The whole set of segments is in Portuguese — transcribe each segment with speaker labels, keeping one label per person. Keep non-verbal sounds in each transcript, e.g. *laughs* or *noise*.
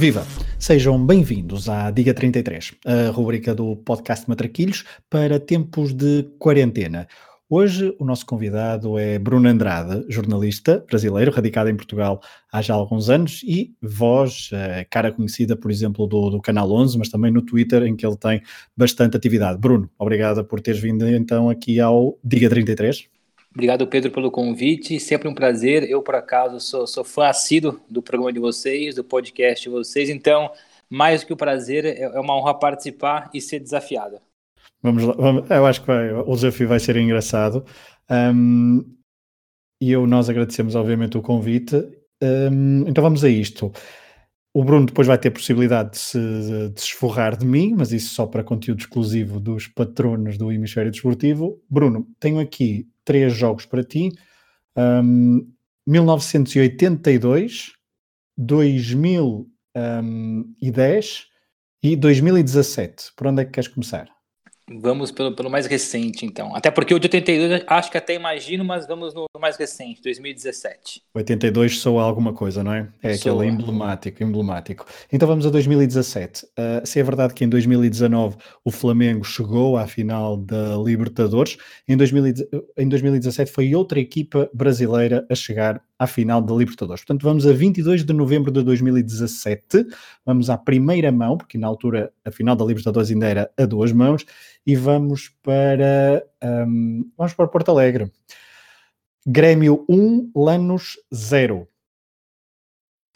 Speaker 1: Viva! Sejam bem-vindos à Diga 33, a rubrica do podcast Matraquilhos para tempos de quarentena. Hoje o nosso convidado é Bruno Andrade, jornalista brasileiro, radicado em Portugal há já alguns anos e voz, eh, cara conhecida, por exemplo, do, do Canal 11, mas também no Twitter, em que ele tem bastante atividade. Bruno, obrigado por teres vindo então aqui ao Diga 33.
Speaker 2: Obrigado, Pedro, pelo convite. Sempre um prazer. Eu, por acaso, sou, sou fã assíduo do programa de vocês, do podcast de vocês. Então, mais que o prazer, é, é uma honra participar e ser desafiado.
Speaker 1: Vamos lá. Eu acho que vai, o desafio vai ser engraçado. Um, e eu, nós agradecemos, obviamente, o convite. Um, então vamos a isto. O Bruno depois vai ter possibilidade de se, de se esforrar de mim, mas isso só para conteúdo exclusivo dos patronos do Hemisfério Desportivo. Bruno, tenho aqui três jogos para ti. Um, 1982, 2010 e 2017. Por onde é que queres começar?
Speaker 2: Vamos pelo, pelo mais recente, então. Até porque o de 82 acho que até imagino, mas vamos no, no mais recente, 2017.
Speaker 1: 82 soa alguma coisa, não é? É soa. aquele emblemático, emblemático. Então vamos a 2017. Uh, se é verdade que em 2019 o Flamengo chegou à final da Libertadores, em, 2000, em 2017 foi outra equipa brasileira a chegar à final da Libertadores. Portanto, vamos a 22 de novembro de 2017, vamos à primeira mão, porque na altura a final da Libertadores ainda era a duas mãos, e vamos para, um, vamos para Porto Alegre. Grêmio 1, Lanos 0.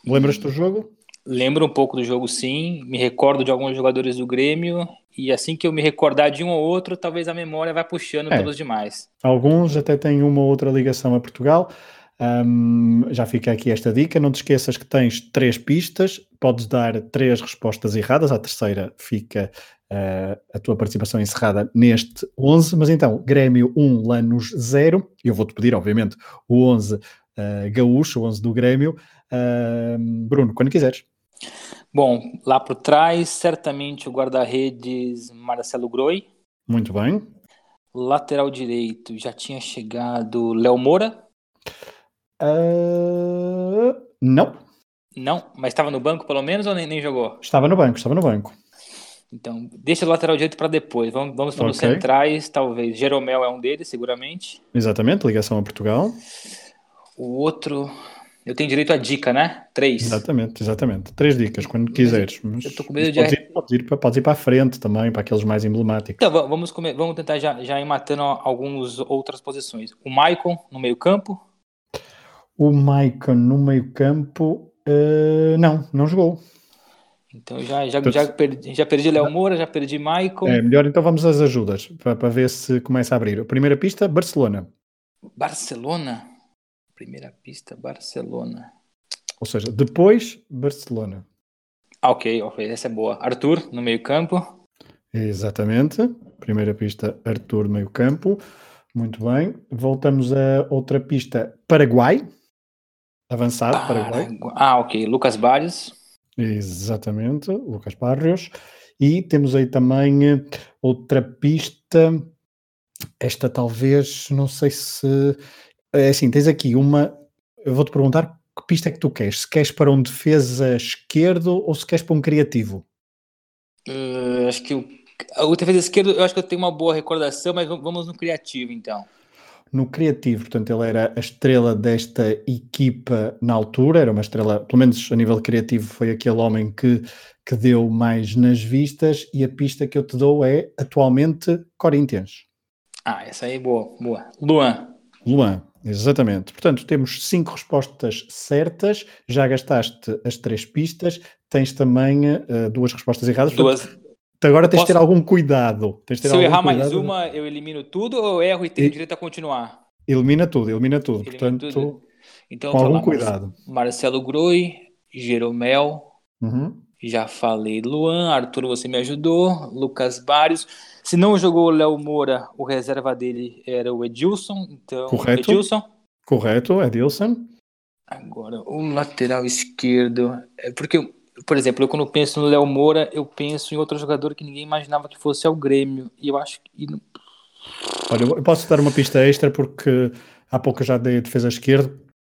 Speaker 1: Lembras-te do jogo?
Speaker 2: Lembro um pouco do jogo, sim. Me recordo de alguns jogadores do Grêmio. E assim que eu me recordar de um ou outro, talvez a memória vá puxando é. pelos demais.
Speaker 1: Alguns até têm uma ou outra ligação a Portugal. Um, já fica aqui esta dica. Não te esqueças que tens três pistas, podes dar três respostas erradas, a terceira fica uh, a tua participação encerrada neste 11. Mas então, Grêmio 1, Lanos 0. Eu vou-te pedir, obviamente, o 11 uh, gaúcho, o 11 do Grêmio. Uh, Bruno, quando quiseres.
Speaker 2: Bom, lá por trás, certamente o guarda-redes Marcelo Groi.
Speaker 1: Muito bem.
Speaker 2: Lateral direito já tinha chegado Léo Moura.
Speaker 1: Uh, não.
Speaker 2: Não, mas estava no banco pelo menos ou nem, nem, jogou?
Speaker 1: Estava no banco, estava no banco.
Speaker 2: Então, deixa o lateral direito para depois. Vamos, vamos para okay. os centrais, talvez. Jeromel é um deles, seguramente.
Speaker 1: Exatamente, ligação a Portugal.
Speaker 2: O outro, eu tenho direito à dica, né? Três.
Speaker 1: Exatamente, exatamente. Três dicas, quando quiseres. Mas, eu tô com medo de. Podes ir, podes, ir, podes ir para a frente também, para aqueles mais emblemáticos.
Speaker 2: Então, vamos, comer, vamos tentar já, já ir matando algumas outras posições. O Maicon no meio-campo.
Speaker 1: O Maicon no meio-campo, uh, não, não jogou.
Speaker 2: Então já, já, já perdi, já perdi Léo Moura, já perdi Maicon.
Speaker 1: É, melhor então vamos às ajudas, para, para ver se começa a abrir. A primeira pista, Barcelona.
Speaker 2: Barcelona? Primeira pista, Barcelona.
Speaker 1: Ou seja, depois, Barcelona.
Speaker 2: Ah, ok, ok, essa é boa. Arthur, no meio campo.
Speaker 1: Exatamente. Primeira pista, Arthur, meio campo. Muito bem. Voltamos a outra pista, Paraguai. Avançado, Paraguai.
Speaker 2: Ah, ok. Lucas Barrios.
Speaker 1: Exatamente, Lucas Barrios. E temos aí também eh, outra pista. Esta talvez, não sei se. É assim, tens aqui uma. Eu vou-te perguntar que pista é que tu queres? Se queres para um defesa esquerdo ou se queres para um criativo?
Speaker 2: Uh, acho que o, o defesa esquerdo, eu acho que eu tenho uma boa recordação, mas vamos no criativo então
Speaker 1: no criativo, portanto, ele era a estrela desta equipa na altura, era uma estrela, pelo menos a nível criativo, foi aquele homem que, que deu mais nas vistas, e a pista que eu te dou é atualmente Corinthians.
Speaker 2: Ah, essa aí é boa, boa. Luan.
Speaker 1: Luan, exatamente. Portanto, temos cinco respostas certas, já gastaste as três pistas, tens também uh, duas respostas erradas.
Speaker 2: Duas.
Speaker 1: Portanto, agora tens de ter algum cuidado. Ter
Speaker 2: Se eu errar mais uma, eu elimino tudo ou eu erro e tenho e... direito a continuar?
Speaker 1: Elimina tudo, elimina tudo. Elimina Portanto, tudo. Então, com algum lá, cuidado.
Speaker 2: Marcelo Groi, Jeromel, uhum. já falei Luan, Arthur, você me ajudou, Lucas Barrios. Se não jogou o Léo Moura, o reserva dele era o Edilson. Então,
Speaker 1: Correto.
Speaker 2: Edilson.
Speaker 1: Correto, Edilson.
Speaker 2: Agora, o lateral esquerdo. É porque por exemplo, eu quando penso no Léo Moura, eu penso em outro jogador que ninguém imaginava que fosse ao Grêmio. E eu acho que.
Speaker 1: Olha, eu posso dar uma pista extra porque há pouco eu já dei a defesa esquerda.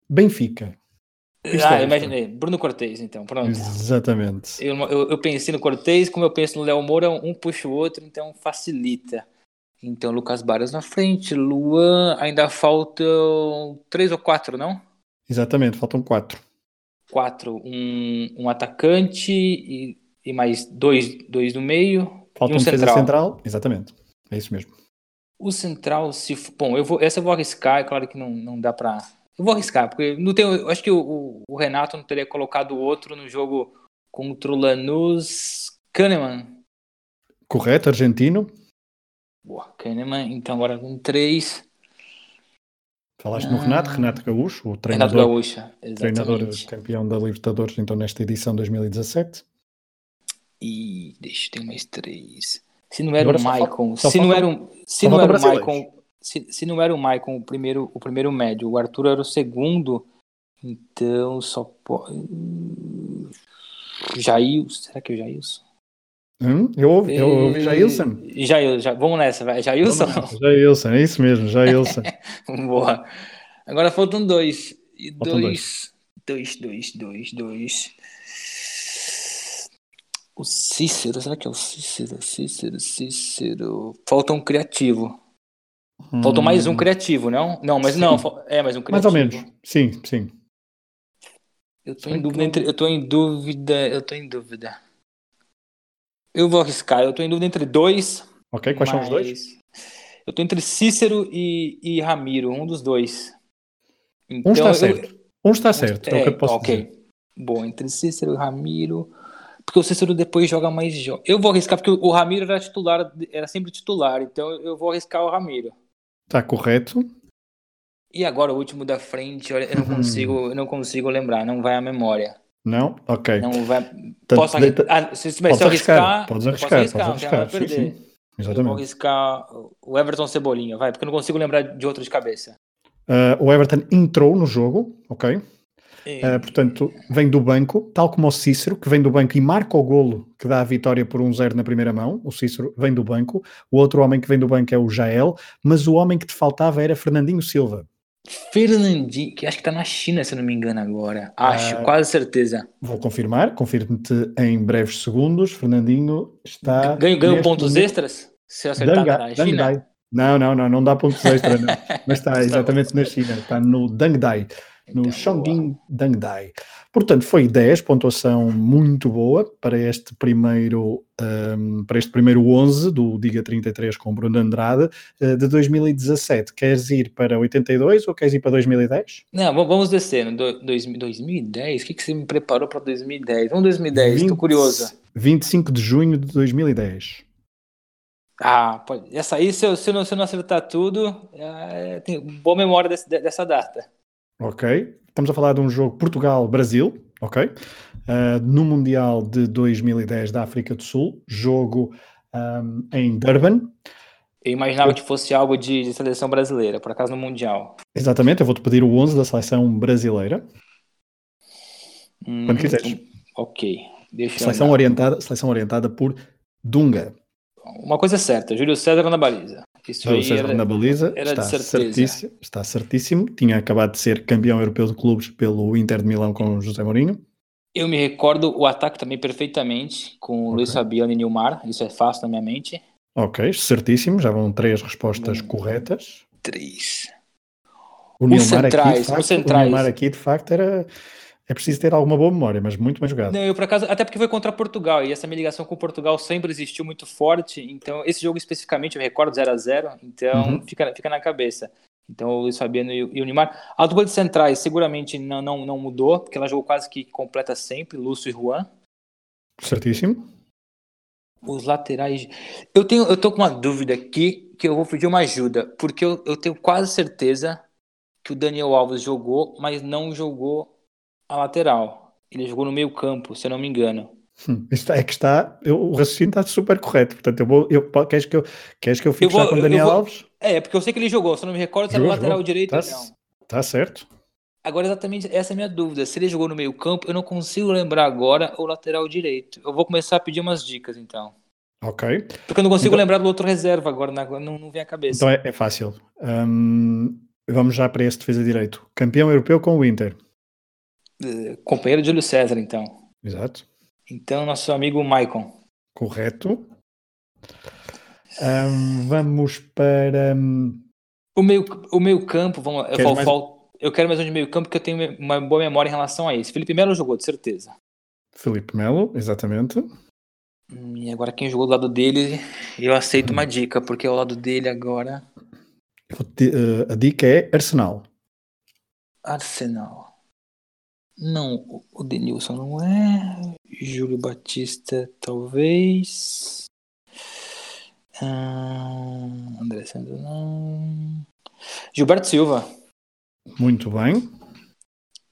Speaker 1: Benfica.
Speaker 2: Isto ah, é, imaginei. Bruno Cortez, então, pronto.
Speaker 1: Exatamente.
Speaker 2: Eu, eu, eu pensei no Cortez, como eu penso no Léo Moura, um puxa o outro, então facilita. Então, Lucas Barros na frente, Luan, ainda faltam três ou quatro, não?
Speaker 1: Exatamente, faltam quatro.
Speaker 2: Quatro. Um, um atacante e, e mais dois, dois no meio.
Speaker 1: Falta um, um central. central. Exatamente, é isso mesmo.
Speaker 2: O central, se. Bom, eu vou, essa eu vou arriscar, é claro que não, não dá pra. Eu vou arriscar, porque não tem, eu acho que o, o Renato não teria colocado outro no jogo contra o Lanús. Kahneman.
Speaker 1: Correto, argentino.
Speaker 2: Boa, Kahneman. Então agora com três.
Speaker 1: Falaste no Renato, ah. Renato Gaúcho, o treinador, Gaúcho, treinador campeão da Libertadores, então nesta edição 2017.
Speaker 2: E deixa, tem mais três. Se não era o Maicon, se não era um, se não era o Maicon, se, se não era o Maicon o primeiro, o primeiro médio, o Arthur era o segundo, então só pode. Jailson, será que é o Jailson?
Speaker 1: Hum, eu ouvi, eu ouvi Jailson.
Speaker 2: Jailson, já, vamos nessa, vai. Jailson?
Speaker 1: Jailson, é isso mesmo, Jailson. *laughs*
Speaker 2: Boa. Agora faltam dois. E faltam dois, dois, dois, dois, dois. O Cícero, será que é o Cícero? Cícero, Cícero. Falta um criativo. Hum. Faltou mais um criativo, não? Não, mas sim. não, é mais um criativo.
Speaker 1: Mais ou menos, sim, sim.
Speaker 2: Eu tô em dúvida entre, eu tô em dúvida, eu tô em dúvida. Eu vou arriscar, eu tô em dúvida entre dois.
Speaker 1: Ok, quais são os dois?
Speaker 2: Eu tô entre Cícero e, e Ramiro, um dos dois.
Speaker 1: Então, um está eu, certo. Um está certo, é, é o que eu posso ok. Dizer.
Speaker 2: Bom, entre Cícero e Ramiro. Porque o Cícero depois joga mais jogos. Eu vou arriscar, porque o Ramiro era titular, era sempre titular, então eu vou arriscar o Ramiro.
Speaker 1: Tá correto.
Speaker 2: E agora o último da frente, eu não uhum. consigo, eu não consigo lembrar, não vai à memória.
Speaker 1: Não? Ok.
Speaker 2: Não vai. Tanto posso deita... ah, se, se,
Speaker 1: podes
Speaker 2: arriscar,
Speaker 1: podes arriscar, posso arriscar, podes arriscar.
Speaker 2: Sim, sim. Exatamente. Eu vou arriscar o Everton Cebolinha, vai, porque eu não consigo lembrar de outro de cabeça.
Speaker 1: Uh, o Everton entrou no jogo, ok? Uh, portanto, vem do banco, tal como o Cícero, que vem do banco e marca o golo que dá a vitória por 1-0 na primeira mão. O Cícero vem do banco. O outro homem que vem do banco é o Jael, mas o homem que te faltava era Fernandinho Silva.
Speaker 2: Fernandinho, que acho que está na China, se eu não me engano agora. Acho, uh, quase certeza.
Speaker 1: Vou confirmar, confirmo-te em breves segundos. Fernandinho está.
Speaker 2: Ganho, ganho pontos momento... extras? Se eu acertar Danga, na China?
Speaker 1: Dangdai. Não, não, não, não dá pontos extras, não. *laughs* mas está exatamente na China, está no Dangdai no então, Chongqing Dangdai. Portanto, foi 10, pontuação muito boa para este primeiro, um, para este primeiro 11 do Diga 33 com Bruno Andrade uh, de 2017. Queres ir para 82 ou queres ir para 2010?
Speaker 2: Não, vamos descer. No do, 2010? O que, que você me preparou para 2010? Vamos 2010, estou curioso.
Speaker 1: 25 de junho de 2010.
Speaker 2: Ah, pode. Essa aí, se eu, se eu, não, se eu não acertar tudo, é, tenho boa memória desse, dessa data
Speaker 1: ok? Estamos a falar de um jogo Portugal-Brasil, ok? Uh, no Mundial de 2010 da África do Sul, jogo um, em Durban.
Speaker 2: Eu imaginava que fosse algo de, de, seleção brasileira, por acaso no Mundial.
Speaker 1: Exatamente, eu vou-te pedir o 11 da seleção brasileira. Hum, Quando quiseres.
Speaker 2: Ok.
Speaker 1: Deixa seleção, orientada, seleção orientada por Dunga.
Speaker 2: Uma coisa é certa, Júlio César na baliza.
Speaker 1: Isso aí era, na baliza, era está, certíssimo, está certíssimo. Tinha acabado de ser campeão europeu de clubes pelo Inter de Milão com José Mourinho.
Speaker 2: Eu me recordo o ataque também perfeitamente com okay. Luiz Fabiano e Nilmar, isso é fácil na minha mente.
Speaker 1: Ok, certíssimo, já vão três respostas um, corretas.
Speaker 2: Três.
Speaker 1: O Nilmar, aqui, facto, centrais. o Nilmar aqui, de facto, era é preciso ter alguma boa memória, mas muito bem jogado.
Speaker 2: Não, eu por acaso, até porque foi contra Portugal, e essa minha ligação com Portugal sempre existiu muito forte, então esse jogo especificamente eu recordo 0 a 0 então uhum. fica, fica na cabeça. Então o Luiz Fabiano e o, Neymar. A dupla de centrais seguramente não, não, não mudou, porque ela jogou quase que completa sempre, Lúcio e Juan.
Speaker 1: Certíssimo.
Speaker 2: Os laterais. Eu tenho, eu tô com uma dúvida aqui que eu vou pedir uma ajuda, porque eu, eu tenho quase certeza que o Daniel Alves jogou, mas não jogou a lateral. Ele jogou no meio campo, se eu não me engano.
Speaker 1: Hum, é que está, eu, o raciocínio está super correto. Portanto, eu vou, eu, queres, que eu, queres que eu fique eu vou, com o Daniel vou, Alves?
Speaker 2: É, porque eu sei que ele jogou, se eu não me recordo se era lateral jogou. direito tá, ou não.
Speaker 1: Tá certo.
Speaker 2: Agora, exatamente essa é a minha dúvida. Se ele jogou no meio campo, eu não consigo lembrar agora o lateral direito. Eu vou começar a pedir umas dicas, então.
Speaker 1: Ok.
Speaker 2: Porque eu não consigo então, lembrar do outro reserva agora, não, não vem à cabeça.
Speaker 1: Então é, é fácil. Um, vamos já para esse defesa direito. Campeão europeu com o Inter.
Speaker 2: Uh, companheiro de Júlio César, então.
Speaker 1: Exato.
Speaker 2: Então, nosso amigo Maicon.
Speaker 1: Correto. Um, vamos para.
Speaker 2: O meio, o meio campo, vamos, eu, mais... eu quero mais um de meio campo porque eu tenho uma boa memória em relação a isso. Felipe Melo jogou, de certeza.
Speaker 1: Felipe Melo, exatamente.
Speaker 2: Hum, e agora quem jogou do lado dele, eu aceito uma dica, porque ao lado dele agora.
Speaker 1: Te, uh, a dica é Arsenal.
Speaker 2: Arsenal. Não, o Denilson não é. Júlio Batista, talvez. Ah, André Santos não. Gilberto Silva.
Speaker 1: Muito bem.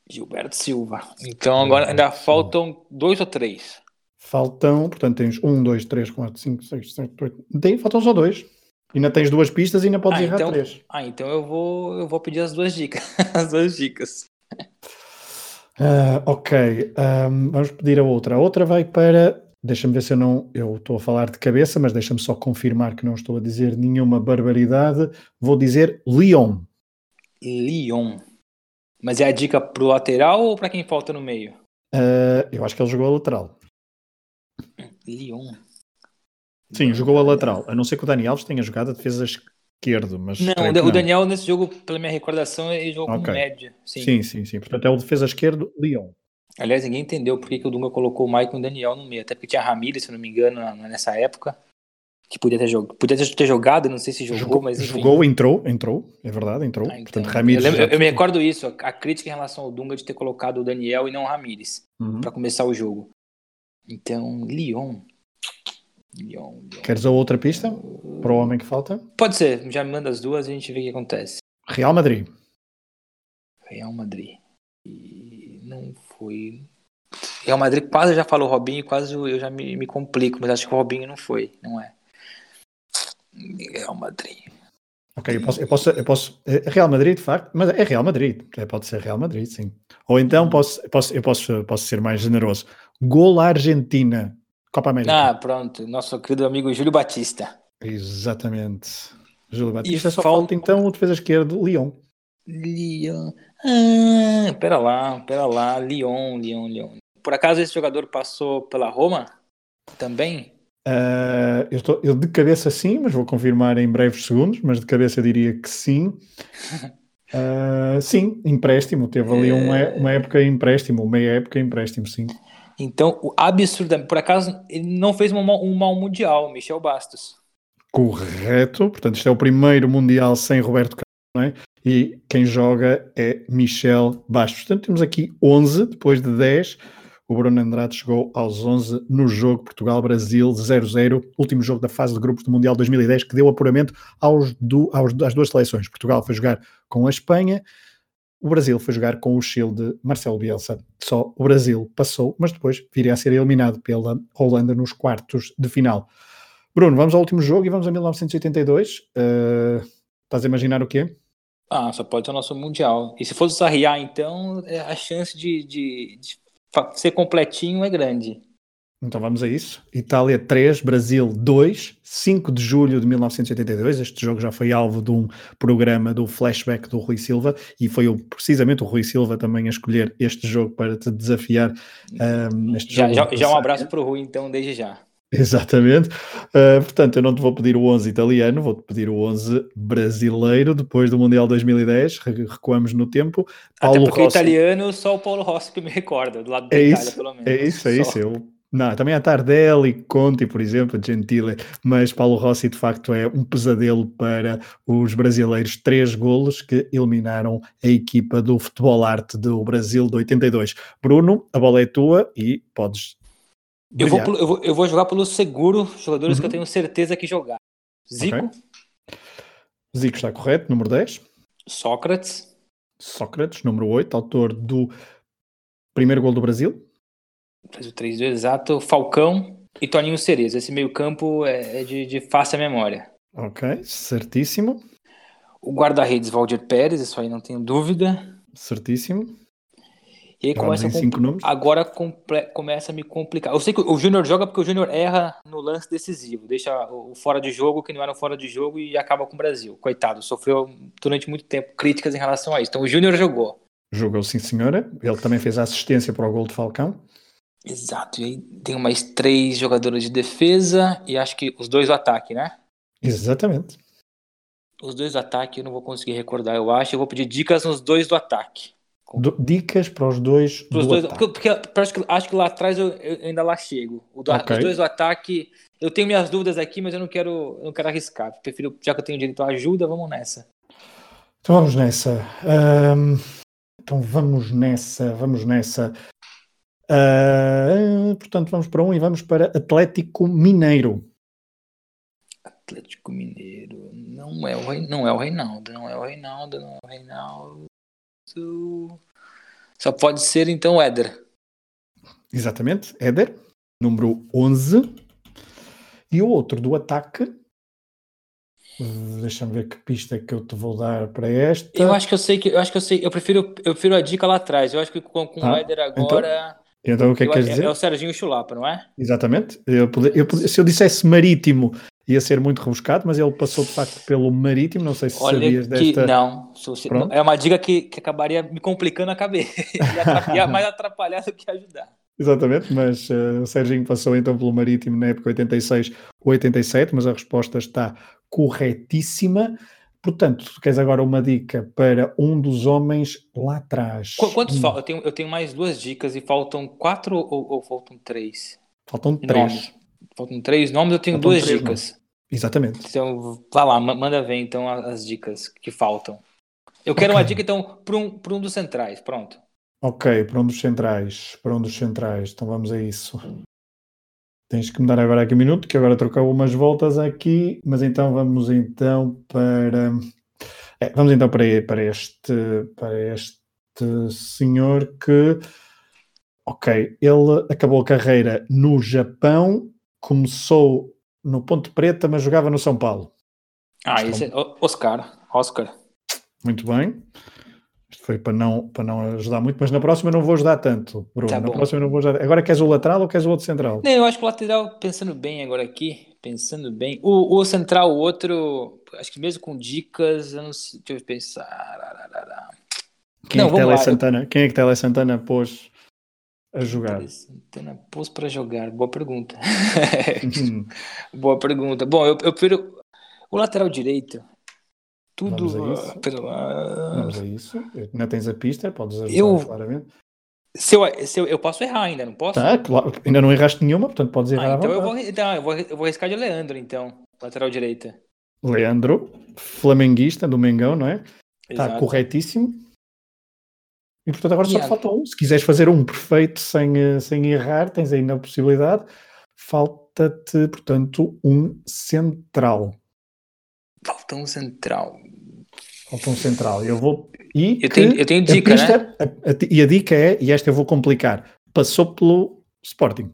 Speaker 2: Gilberto Silva. Então agora ainda faltam dois ou três.
Speaker 1: Faltam, portanto, tens um, dois, três, quatro, cinco, seis, sete, oito. Tem, faltam só dois. Ainda tens duas pistas e ainda podes ah, errar
Speaker 2: então,
Speaker 1: três.
Speaker 2: Ah, então eu vou, eu vou pedir as duas dicas. *laughs* as duas dicas.
Speaker 1: Uh, ok, um, vamos pedir a outra. A outra vai para. Deixa-me ver se eu não. Eu estou a falar de cabeça, mas deixa-me só confirmar que não estou a dizer nenhuma barbaridade. Vou dizer Lyon.
Speaker 2: Lyon. Mas é a dica para o lateral ou para quem falta no meio?
Speaker 1: Uh, eu acho que ele jogou a lateral.
Speaker 2: Lyon.
Speaker 1: Sim, jogou a lateral. A não ser que o Dani Alves tenha jogado a defesa esquerdo, mas.
Speaker 2: Não, o não. Daniel nesse jogo, pela minha recordação, ele jogou okay. média.
Speaker 1: Sim. sim, sim, sim. Portanto, é o defesa esquerdo, Lyon.
Speaker 2: Aliás, ninguém entendeu por que, que o Dunga colocou o Maicon e o Daniel no meio. Até porque tinha Ramírez, se não me engano, nessa época. Que podia ter, jog... podia ter jogado, não sei se jogou, jogou mas enfim.
Speaker 1: Jogou, entrou, entrou, é verdade, entrou. Ah, então. Portanto, Ramírez.
Speaker 2: Eu, lembro, eu, me recordo isso, a crítica em relação ao Dunga de ter colocado o Daniel e não o Ramírez uhum. para começar o jogo. Então, Lyon.
Speaker 1: Lyon, Lyon. Queres a outra pista para o homem que falta?
Speaker 2: Pode ser, já me manda as duas e a gente vê o que acontece.
Speaker 1: Real Madrid.
Speaker 2: Real Madrid. E não foi. Real Madrid quase já falou Robinho, quase eu já me, me complico, mas acho que o Robinho não foi, não é? Real Madrid.
Speaker 1: Ok, eu posso, eu posso, eu posso. É Real Madrid, de facto, mas é Real Madrid. É, pode ser Real Madrid, sim. Ou então posso, posso, eu posso, posso ser mais generoso. Gol Argentina. Copa América.
Speaker 2: Ah, pronto. Nosso querido amigo Júlio Batista.
Speaker 1: Exatamente. Júlio Batista. E só falta, falta então o defesa esquerdo, Lyon.
Speaker 2: Lyon. Ah, pera lá, pera lá. Lyon, Lyon, Lyon. Por acaso esse jogador passou pela Roma? Também?
Speaker 1: Uh, eu, estou, eu de cabeça sim, mas vou confirmar em breves segundos, mas de cabeça eu diria que sim. Uh, *laughs* sim, empréstimo. Teve ali uma, é. uma época empréstimo, meia época empréstimo, sim.
Speaker 2: Então, absurdamente, por acaso, ele não fez um, um mal mundial, Michel Bastos.
Speaker 1: Correto, portanto, isto é o primeiro mundial sem Roberto Carlos, é? E quem joga é Michel Bastos. Portanto, temos aqui 11 depois de 10. O Bruno Andrade chegou aos 11 no jogo Portugal-Brasil 0-0, último jogo da fase de grupos do Mundial 2010, que deu apuramento aos do, aos, às duas seleções. Portugal foi jogar com a Espanha, o Brasil foi jogar com o Chile de Marcelo Bielsa. Só o Brasil passou, mas depois viria a ser eliminado pela Holanda nos quartos de final. Bruno, vamos ao último jogo e vamos a 1982. Uh, estás a imaginar o quê?
Speaker 2: Ah, só pode ser o nosso Mundial. E se fosse o Sarriá, então é, a chance de, de, de ser completinho é grande.
Speaker 1: Então vamos a isso. Itália 3, Brasil 2, 5 de julho de 1982. Este jogo já foi alvo de um programa do flashback do Rui Silva e foi o, precisamente o Rui Silva também a escolher este jogo para te desafiar. Um,
Speaker 2: já, já, já, um abraço para o Rui, então, desde já.
Speaker 1: Exatamente. Uh, portanto, eu não te vou pedir o 11 italiano, vou-te pedir o 11 brasileiro. Depois do Mundial 2010, recuamos no tempo.
Speaker 2: Paulo Até porque Rossi... italiano, só o Paulo Rossi que me recorda, do lado da
Speaker 1: é
Speaker 2: Itália,
Speaker 1: isso, pelo menos. É isso, é só. isso. Eu não, também há Tardelli, Conti, por exemplo, Gentile, mas Paulo Rossi de facto é um pesadelo para os brasileiros. Três golos que eliminaram a equipa do Futebol Arte do Brasil de 82. Bruno, a bola é tua e podes.
Speaker 2: Eu vou, eu vou, eu, vou, jogar pelo seguro, jogadores uhum. que eu uhum. tenho certeza que jogar. Zico. Okay.
Speaker 1: Zico está correto, número 10.
Speaker 2: Sócrates.
Speaker 1: Sócrates, número 8, autor do primeiro gol do Brasil
Speaker 2: fez o 3 do exato, Falcão e Toninho Cerezo. Esse meio-campo é, é de, de fácil memória.
Speaker 1: Ok, certíssimo.
Speaker 2: O guarda-redes Valdir Pérez, isso aí não tenho dúvida.
Speaker 1: Certíssimo.
Speaker 2: E aí começa a agora comple... começa a me complicar. Eu sei que o Júnior joga porque o Júnior erra no lance decisivo, deixa o fora de jogo que não era um fora de jogo e acaba com o Brasil. Coitado, sofreu durante muito tempo críticas em relação a isso. Então o Júnior jogou.
Speaker 1: Jogou sim, senhora. Ele também fez a assistência para o gol de Falcão.
Speaker 2: Exato. E aí tem mais três jogadores de defesa e acho que os dois do ataque, né?
Speaker 1: Exatamente.
Speaker 2: Os dois do ataque eu não vou conseguir recordar, eu acho. Eu vou pedir dicas nos dois do ataque.
Speaker 1: Do, dicas para os dois
Speaker 2: do dois, ataque. Porque, porque acho, que, acho que lá atrás eu, eu ainda lá chego. Do, okay. Os dois do ataque, eu tenho minhas dúvidas aqui, mas eu não quero, eu não quero arriscar. Prefiro, já que eu tenho direito à ajuda, vamos nessa.
Speaker 1: Então vamos nessa. Um, então vamos nessa, vamos nessa. Uh, portanto, vamos para um e vamos para Atlético Mineiro.
Speaker 2: Atlético Mineiro. Não é o, não é o Reinaldo, não é o Reinaldo, não é o Reinaldo. Só pode ser então Éder.
Speaker 1: Exatamente, Éder, número 11. E o outro do ataque. Deixa-me ver que pista é que eu te vou dar para esta.
Speaker 2: Eu acho que eu sei que eu acho que eu sei. Eu prefiro, eu prefiro a dica lá atrás. Eu acho que com, com ah, o Éder então? agora.
Speaker 1: Então, então o que é que quer dizer?
Speaker 2: É o Serginho Chulapa, não é?
Speaker 1: Exatamente. Eu, eu, se eu dissesse marítimo ia ser muito rebuscado, mas ele passou de facto pelo marítimo. Não sei se Olha sabias
Speaker 2: que, desta. Não, é uma dica que, que acabaria me complicando a cabeça. *laughs* ia mais atrapalhar do que ajudar.
Speaker 1: Exatamente, mas uh, o Serginho passou então pelo Marítimo na época 86 ou 87, mas a resposta está corretíssima. Portanto, tu queres agora uma dica para um dos homens lá atrás.
Speaker 2: Quantos hum. faltam? Eu tenho, eu tenho mais duas dicas e faltam quatro ou, ou faltam três?
Speaker 1: Faltam três.
Speaker 2: Faltam três nomes, eu tenho faltam duas dicas. Nomes.
Speaker 1: Exatamente.
Speaker 2: Então, vai lá, manda ver então as dicas que faltam. Eu quero okay. uma dica então para um, um dos centrais, pronto.
Speaker 1: Ok, para um dos centrais, para um dos centrais, então vamos a isso. Tens que me dar agora aqui um minuto, que agora trocou umas voltas aqui, mas então vamos então para. É, vamos então para, para, este, para este senhor que. Ok, ele acabou a carreira no Japão, começou no Ponte Preta, mas jogava no São Paulo.
Speaker 2: Ah, isso é Oscar. Oscar.
Speaker 1: Muito bem. Foi para não, para não ajudar muito, mas na próxima não vou ajudar tanto, Bruno. Tá na próxima não vou ajudar. Agora queres o lateral ou queres o outro central?
Speaker 2: Não, eu acho que o lateral, pensando bem agora aqui, pensando bem. O, o central, o outro, acho que mesmo com dicas, eu não sei, deixa eu pensar.
Speaker 1: Quem não, é que Tele Santana, quem é que Tele Santana pôs a jogar? Tele
Speaker 2: Santana pôs para jogar, boa pergunta. *laughs* boa pergunta. Bom, eu, eu prefiro o lateral direito. Tudo.
Speaker 1: Vamos a isso. Pela... Vamos a isso. Ainda tens a pista, podes ajudar
Speaker 2: eu...
Speaker 1: claramente.
Speaker 2: Se eu, se eu, eu posso errar ainda, não posso?
Speaker 1: Tá, claro. Ainda não erraste nenhuma, portanto podes errar.
Speaker 2: Ah, então eu vou, então eu vou, eu vou arriscar de Leandro, então, lateral direita.
Speaker 1: Leandro, flamenguista do Mengão, não é? Está corretíssimo. E portanto agora só te falta um. Se quiseres fazer um perfeito sem, eh, sem errar, tens ainda a possibilidade. Falta-te, portanto, um central.
Speaker 2: Falta um central.
Speaker 1: Falta um central. Eu vou. E
Speaker 2: eu, tenho, eu tenho dica,
Speaker 1: a
Speaker 2: pista, né?
Speaker 1: A, a, e a dica é, e esta eu vou complicar: passou pelo Sporting.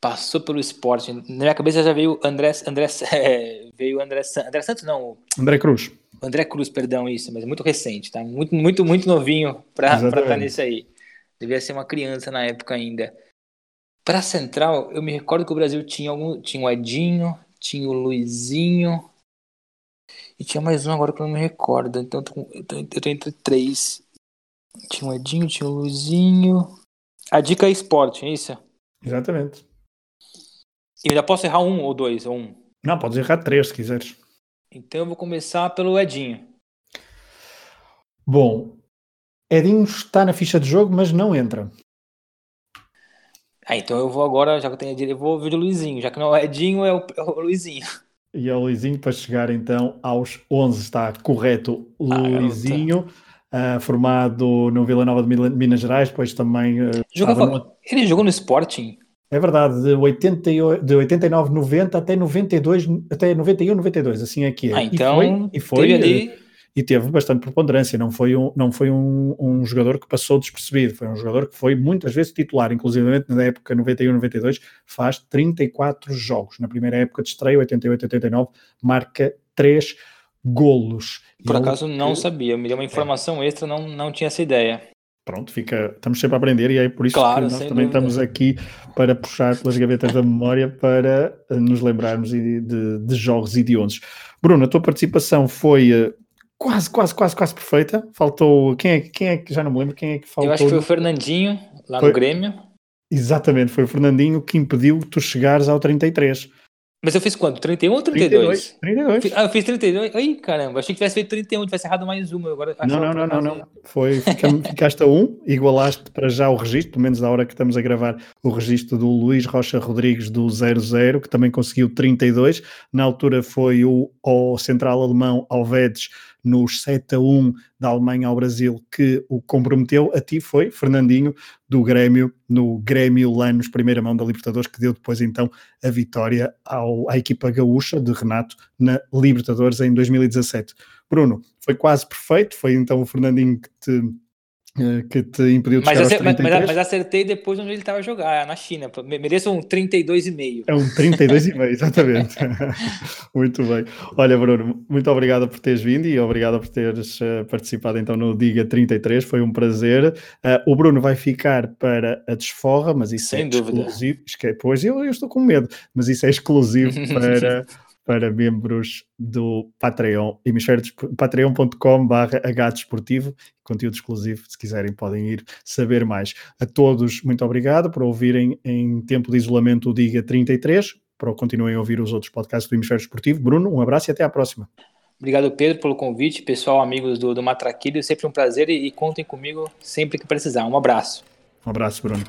Speaker 2: Passou pelo Sporting. Na minha cabeça já veio André. André *laughs* é, veio André, André Santos, não.
Speaker 1: André Cruz.
Speaker 2: André Cruz, perdão, isso, mas é muito recente, tá? Muito, muito, muito novinho para estar tá nisso aí. Devia ser uma criança na época ainda. Para Central, eu me recordo que o Brasil tinha algum, tinha o Edinho, tinha o Luizinho, e tinha mais um agora que eu não me recordo. Então eu tô, eu tô entre três. Tinha o Edinho, tinha o Luizinho. A dica é esporte, é isso?
Speaker 1: Exatamente.
Speaker 2: E ainda posso errar um ou dois? Ou um?
Speaker 1: Não, pode errar três se quiseres.
Speaker 2: Então eu vou começar pelo Edinho.
Speaker 1: Bom, Edinho está na ficha de jogo, mas não entra.
Speaker 2: Ah, então eu vou agora, já que eu tenho eu vou ver o Luizinho, já que não é o Edinho, é o, é o Luizinho.
Speaker 1: E é o Luizinho para chegar então aos 11, está correto. Ah, Luizinho, uh, formado no Vila Nova de Minas Gerais, depois também. Uh,
Speaker 2: Jogava, no... Ele jogou no Sporting?
Speaker 1: É verdade, de, 88, de 89, 90 até 92, até 91, 92, assim é que é.
Speaker 2: Ah, então,
Speaker 1: e foi, e foi ali e teve bastante preponderância. Não foi, um, não foi um, um, jogador que passou despercebido, foi um jogador que foi muitas vezes titular, inclusive na época 91-92, faz 34 jogos. Na primeira época de estreia, 88-89, marca 3 golos.
Speaker 2: Por e acaso ele... não sabia, me deu uma informação é. extra, não, não tinha essa ideia.
Speaker 1: Pronto, fica, estamos sempre a aprender e é por isso claro, que nós também dúvida. estamos aqui para puxar pelas gavetas da memória para nos lembrarmos de, de, de jogos e. Bruno, a tua participação foi quase, quase, quase, quase perfeita. Faltou. Quem é, quem é que já não me lembro? Quem é que faltou?
Speaker 2: Eu acho que foi o Fernandinho, lá foi... no Grêmio.
Speaker 1: Exatamente, foi o Fernandinho que impediu que tu chegares ao 33.
Speaker 2: Mas eu fiz quanto? 31 ou 32? 32. 32. Ah, eu fiz 32. Ai, caramba, achei que tivesse feito 31, tivesse errado mais uma. Agora
Speaker 1: não, não, não, não, não. Foi, *laughs* ficaste a 1, igualaste para já o registro, pelo menos na hora que estamos a gravar, o registro do Luís Rocha Rodrigues do 00, que também conseguiu 32. Na altura foi o, o central alemão Alvedes nos 7 a 1 da Alemanha ao Brasil que o comprometeu, a ti foi Fernandinho do Grêmio, no Grêmio Lanos, primeira mão da Libertadores, que deu depois então a vitória ao, à equipa gaúcha de Renato na Libertadores em 2017. Bruno, foi quase perfeito, foi então o Fernandinho que te que te impediu de
Speaker 2: mas, chegar aos mas, mas, acertei depois onde ele estava a jogar, na China. Mereço um 32,5.
Speaker 1: É um 32,5, exatamente. *laughs* muito bem. Olha, Bruno, muito obrigado por teres vindo e obrigado por teres uh, participado então no Diga 33. Foi um prazer. Uh, o Bruno vai ficar para a desforra, mas isso
Speaker 2: Sem
Speaker 1: é
Speaker 2: dúvida.
Speaker 1: exclusivo. Pois eu, eu estou com medo, mas isso é exclusivo *laughs* para para membros do Patreon, patreon.com barra desportivo, conteúdo exclusivo, se quiserem podem ir saber mais. A todos, muito obrigado por ouvirem em tempo de isolamento o Diga 33, para continuem a ouvir os outros podcasts do Hemisfério Esportivo. Bruno, um abraço e até à próxima.
Speaker 2: Obrigado, Pedro, pelo convite. Pessoal, amigos do, do Matraquilho, sempre um prazer e, e contem comigo sempre que precisar. Um abraço.
Speaker 1: Um abraço, Bruno.